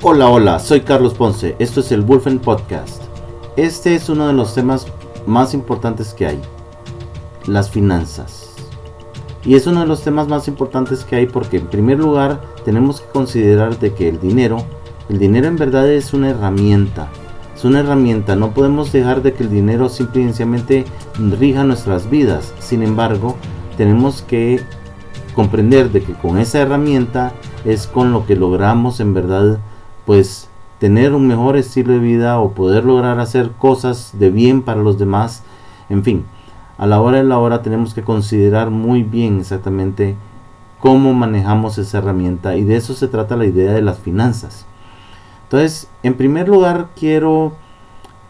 Hola, hola, soy Carlos Ponce, esto es el Wolfen Podcast. Este es uno de los temas más importantes que hay, las finanzas. Y es uno de los temas más importantes que hay porque en primer lugar tenemos que considerar de que el dinero, el dinero en verdad es una herramienta. Es una herramienta, no podemos dejar de que el dinero simplemente rija nuestras vidas. Sin embargo, tenemos que comprender de que con esa herramienta es con lo que logramos en verdad pues tener un mejor estilo de vida o poder lograr hacer cosas de bien para los demás. En fin, a la hora de la hora tenemos que considerar muy bien exactamente cómo manejamos esa herramienta y de eso se trata la idea de las finanzas. Entonces, en primer lugar quiero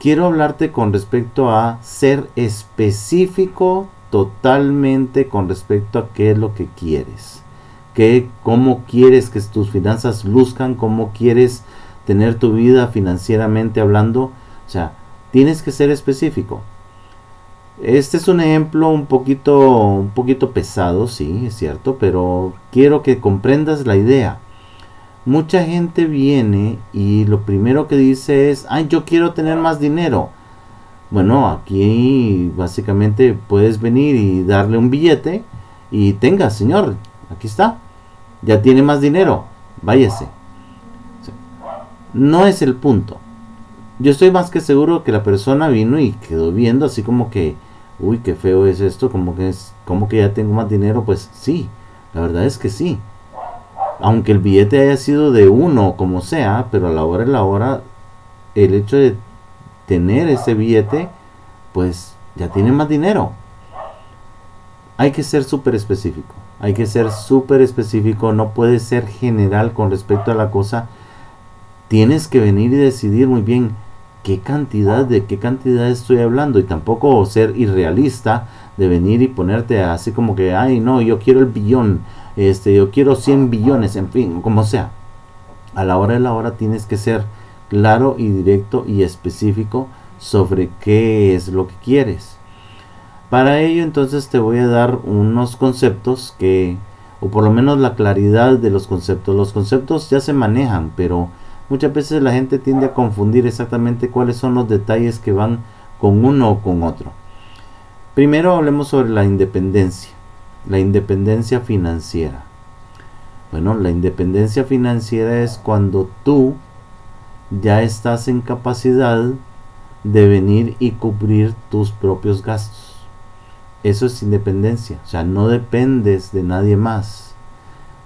quiero hablarte con respecto a ser específico totalmente con respecto a qué es lo que quieres cómo quieres que tus finanzas luzcan, cómo quieres tener tu vida financieramente hablando. O sea, tienes que ser específico. Este es un ejemplo un poquito, un poquito pesado, sí, es cierto, pero quiero que comprendas la idea. Mucha gente viene y lo primero que dice es, ay, yo quiero tener más dinero. Bueno, aquí básicamente puedes venir y darle un billete y tenga, señor, aquí está ya tiene más dinero, váyase. No es el punto. Yo estoy más que seguro que la persona vino y quedó viendo así como que, uy, qué feo es esto, como que es, como que ya tengo más dinero, pues sí, la verdad es que sí. Aunque el billete haya sido de uno, como sea, pero a la hora de la hora, el hecho de tener ese billete, pues ya tiene más dinero. Hay que ser súper específico. Hay que ser súper específico, no puede ser general con respecto a la cosa. Tienes que venir y decidir muy bien qué cantidad, de qué cantidad estoy hablando y tampoco ser irrealista de venir y ponerte así como que, ay no, yo quiero el billón, este, yo quiero 100 billones, en fin, como sea. A la hora de la hora tienes que ser claro y directo y específico sobre qué es lo que quieres. Para ello entonces te voy a dar unos conceptos que, o por lo menos la claridad de los conceptos. Los conceptos ya se manejan, pero muchas veces la gente tiende a confundir exactamente cuáles son los detalles que van con uno o con otro. Primero hablemos sobre la independencia, la independencia financiera. Bueno, la independencia financiera es cuando tú ya estás en capacidad de venir y cubrir tus propios gastos. Eso es independencia, o sea, no dependes de nadie más.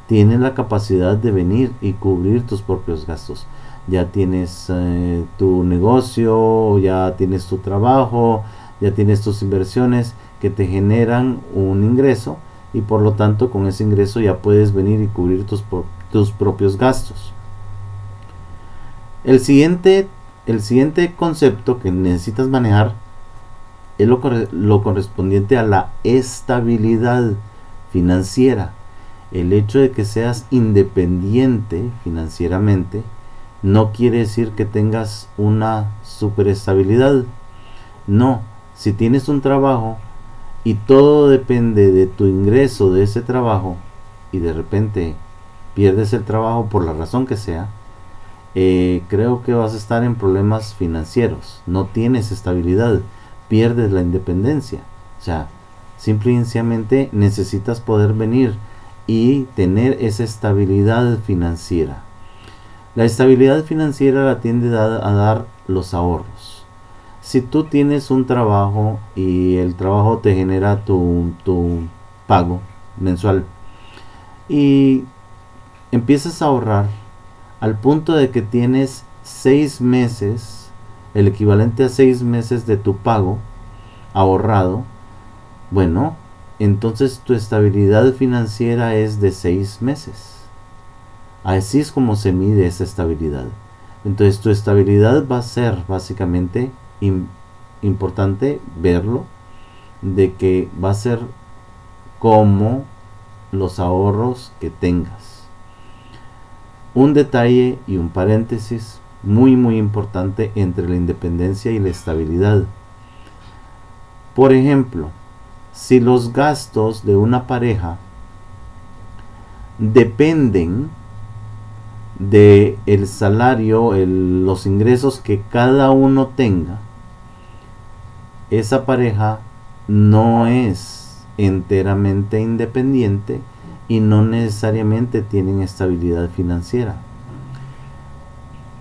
Tienes la capacidad de venir y cubrir tus propios gastos. Ya tienes eh, tu negocio, ya tienes tu trabajo, ya tienes tus inversiones que te generan un ingreso y por lo tanto con ese ingreso ya puedes venir y cubrir tus, tus propios gastos. El siguiente, el siguiente concepto que necesitas manejar es lo, correspondiente a la estabilidad financiera. El hecho de que seas independiente financieramente no quiere decir que tengas una superestabilidad. No, si tienes un trabajo y todo depende de tu ingreso de ese trabajo y de repente pierdes el trabajo por la razón que sea, eh, creo que vas a estar en problemas financieros. No tienes estabilidad pierdes la independencia. O sea, simplemente necesitas poder venir y tener esa estabilidad financiera. La estabilidad financiera la tiende a, dar los ahorros. Si tú tienes un trabajo y el trabajo te genera tu, tu pago mensual y empiezas a ahorrar al punto de que tienes seis meses el equivalente a seis meses de tu pago ahorrado, bueno, entonces tu estabilidad financiera es de seis meses. Así es como se mide esa estabilidad. Entonces tu estabilidad va a ser básicamente importante verlo, de que va a ser como los ahorros que tengas. Un detalle y un paréntesis muy muy importante entre la independencia y la estabilidad. Por ejemplo, si los gastos de una pareja dependen de el salario, los ingresos que cada uno tenga, esa pareja no es enteramente independiente y no necesariamente tienen estabilidad financiera.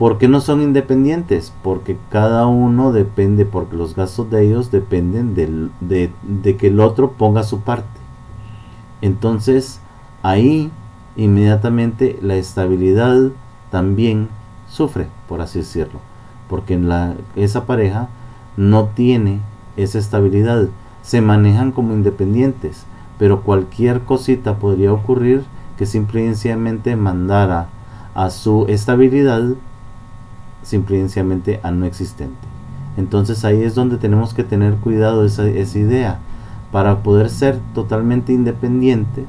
¿Por qué no son independientes? Porque cada uno depende, porque los gastos de ellos dependen de, de que el otro ponga su parte. Entonces, ahí inmediatamente la estabilidad también sufre, por así decirlo, porque en la, esa pareja no tiene esa estabilidad, se manejan como independientes, pero cualquier cosita podría ocurrir que simplemente mandara a su estabilidad simplemente a no existente. Entonces ahí es donde tenemos que tener cuidado esa, esa idea. Para poder ser totalmente independientes,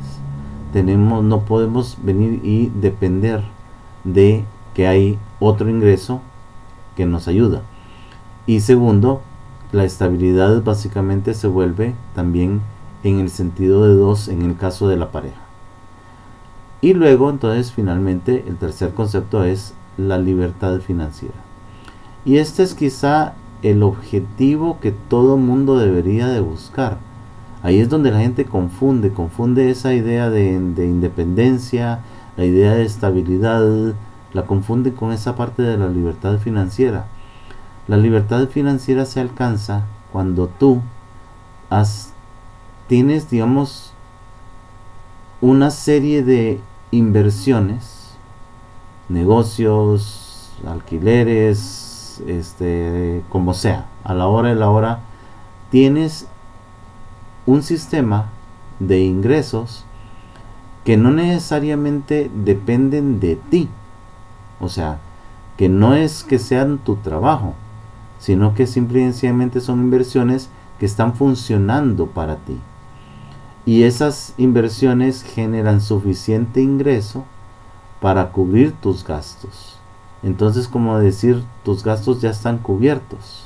tenemos, no podemos venir y depender de que hay otro ingreso que nos ayuda. Y segundo, la estabilidad básicamente se vuelve también en el sentido de dos en el caso de la pareja. Y luego, entonces, finalmente, el tercer concepto es la libertad financiera. Y este es quizá el objetivo que todo mundo debería de buscar Ahí es donde la gente confunde, confunde esa idea de, independencia, la idea de estabilidad, la confunde con esa parte de la libertad financiera. La libertad financiera se alcanza cuando tú has, tienes, digamos, una serie de inversiones, negocios, alquileres, este, como sea, a la hora de la hora, tienes un sistema de ingresos que no necesariamente dependen de ti. O sea, que no es que sean tu trabajo, sino que simplemente son inversiones que están funcionando para ti. Y esas inversiones generan suficiente ingreso para cubrir tus gastos. Entonces, como decir, tus gastos ya están cubiertos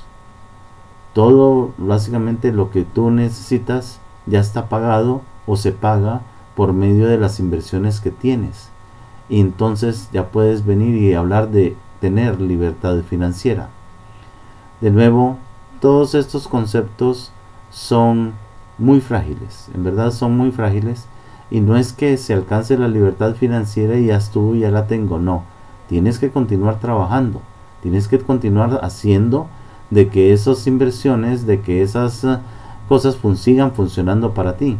todo básicamente lo que tú necesitas ya está pagado o se paga por medio de las inversiones que tienes. Y entonces ya puedes venir y hablar de tener libertad financiera. De nuevo, todos estos conceptos son muy frágiles, en verdad son muy frágiles. Y no es que se alcance la libertad financiera y ya estuvo, ya la tengo, no. Tienes que continuar trabajando, tienes que continuar haciendo de que esas inversiones, de que esas eh, cosas sigan funcionando para ti.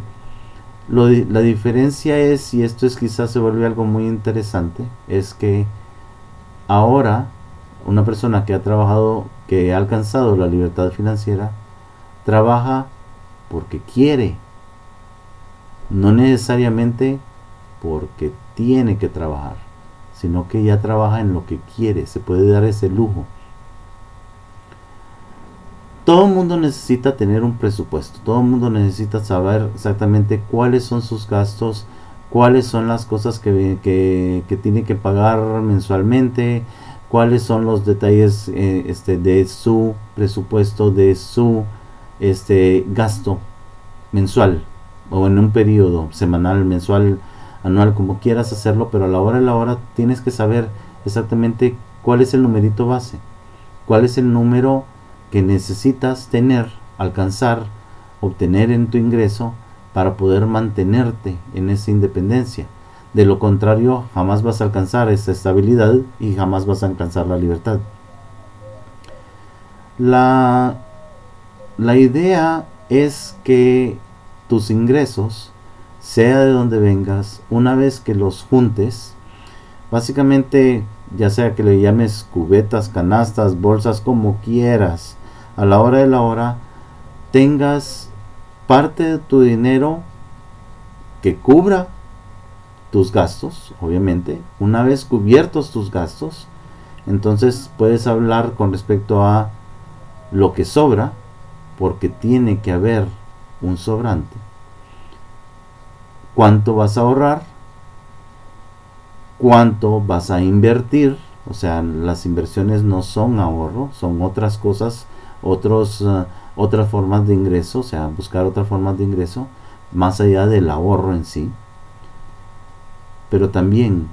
la diferencia es, y esto es quizás se vuelve algo muy interesante, es que ahora una persona que ha trabajado, que ha alcanzado la libertad financiera, trabaja porque quiere, no necesariamente porque tiene que trabajar, sino que ya trabaja en lo que quiere, se puede dar ese lujo. Todo el mundo necesita tener un presupuesto, todo el mundo necesita saber exactamente cuáles son sus gastos, cuáles son las cosas que, que, tiene que pagar mensualmente, cuáles son los detalles eh, este, de su presupuesto, de su este, gasto mensual o en un periodo semanal, mensual, anual, como quieras hacerlo, pero a la hora de la hora tienes que saber exactamente cuál es el numerito base, cuál es el número que necesitas tener, alcanzar, obtener en tu ingreso para poder mantenerte en esa independencia. De lo contrario, jamás vas a alcanzar esa estabilidad y jamás vas a alcanzar la libertad. La, la idea es que tus ingresos, sea de donde vengas, una vez que los juntes, básicamente ya sea que le llames cubetas, canastas, bolsas, como quieras, a la hora de la hora tengas parte de tu dinero que cubra tus gastos, obviamente. Una vez cubiertos tus gastos, entonces puedes hablar con respecto a lo que sobra, porque tiene que haber un sobrante. ¿Cuánto vas a ahorrar? ¿Cuánto vas a invertir? O sea, las inversiones no son ahorro, son otras cosas otros, eh, otras formas de ingreso, o sea, buscar otras formas de ingreso más allá del ahorro en sí. Pero también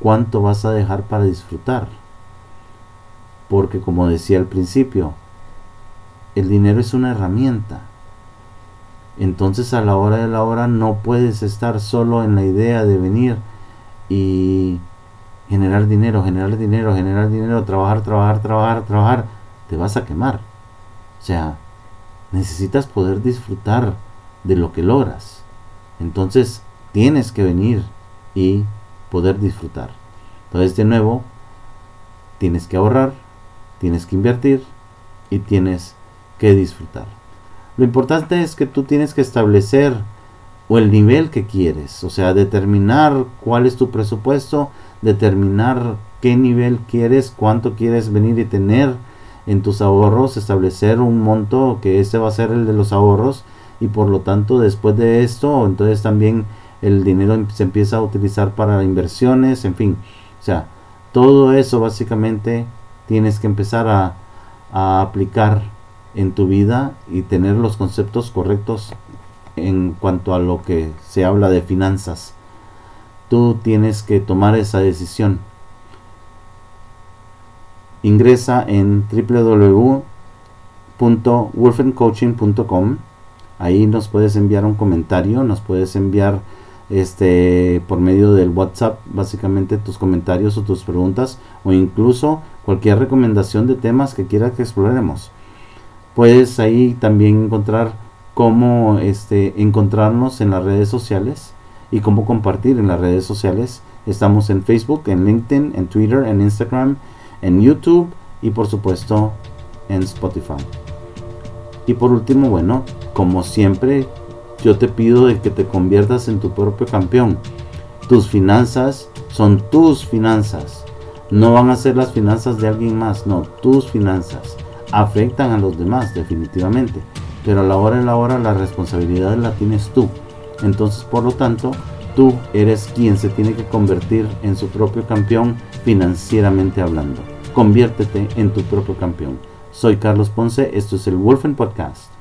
cuánto vas a dejar para disfrutar. Porque como decía al principio, el dinero es una herramienta. Entonces a la hora de la hora no puedes estar solo en la idea de venir y generar dinero, generar dinero, generar dinero, trabajar, trabajar, trabajar, trabajar. Te vas a quemar. O sea, necesitas poder disfrutar de lo que logras. Entonces tienes que venir y poder disfrutar. Entonces de nuevo, tienes que ahorrar, tienes que invertir y tienes que disfrutar. Lo importante es que tú tienes que establecer o el nivel que quieres, o sea, determinar cuál es tu presupuesto, determinar qué nivel quieres, cuánto quieres venir y tener en tus ahorros, establecer un monto que ese va a ser el de los ahorros y por lo tanto después de esto, entonces también el dinero em, se empieza a utilizar para inversiones, en fin, o sea, todo eso básicamente tienes que empezar a aplicar en tu vida y tener los conceptos correctos en cuanto a lo que se habla de finanzas. Tú tienes que tomar esa decisión. Ingresa en www.wolfencoaching.com. Ahí nos puedes enviar un comentario, nos puedes enviar este por medio del WhatsApp básicamente tus comentarios o tus preguntas o incluso cualquier recomendación de temas que quieras que exploremos. Puedes ahí también encontrar cómo este, encontrarnos en las redes sociales y cómo compartir en las redes sociales. Estamos en Facebook, en LinkedIn, en Twitter, en Instagram, en YouTube y por supuesto en Spotify. Y por último, bueno, como siempre, yo te pido de que te conviertas en tu propio campeón. Tus finanzas son tus finanzas. No van a ser las finanzas de alguien más, no, tus finanzas. Afectan a los demás, definitivamente pero a la hora de la hora la responsabilidad la tienes tú. Entonces, por lo tanto, tú eres quien se tiene que convertir en su propio campeón financieramente hablando. Conviértete en tu propio campeón. Soy Carlos Ponce, esto es el Wolfen Podcast.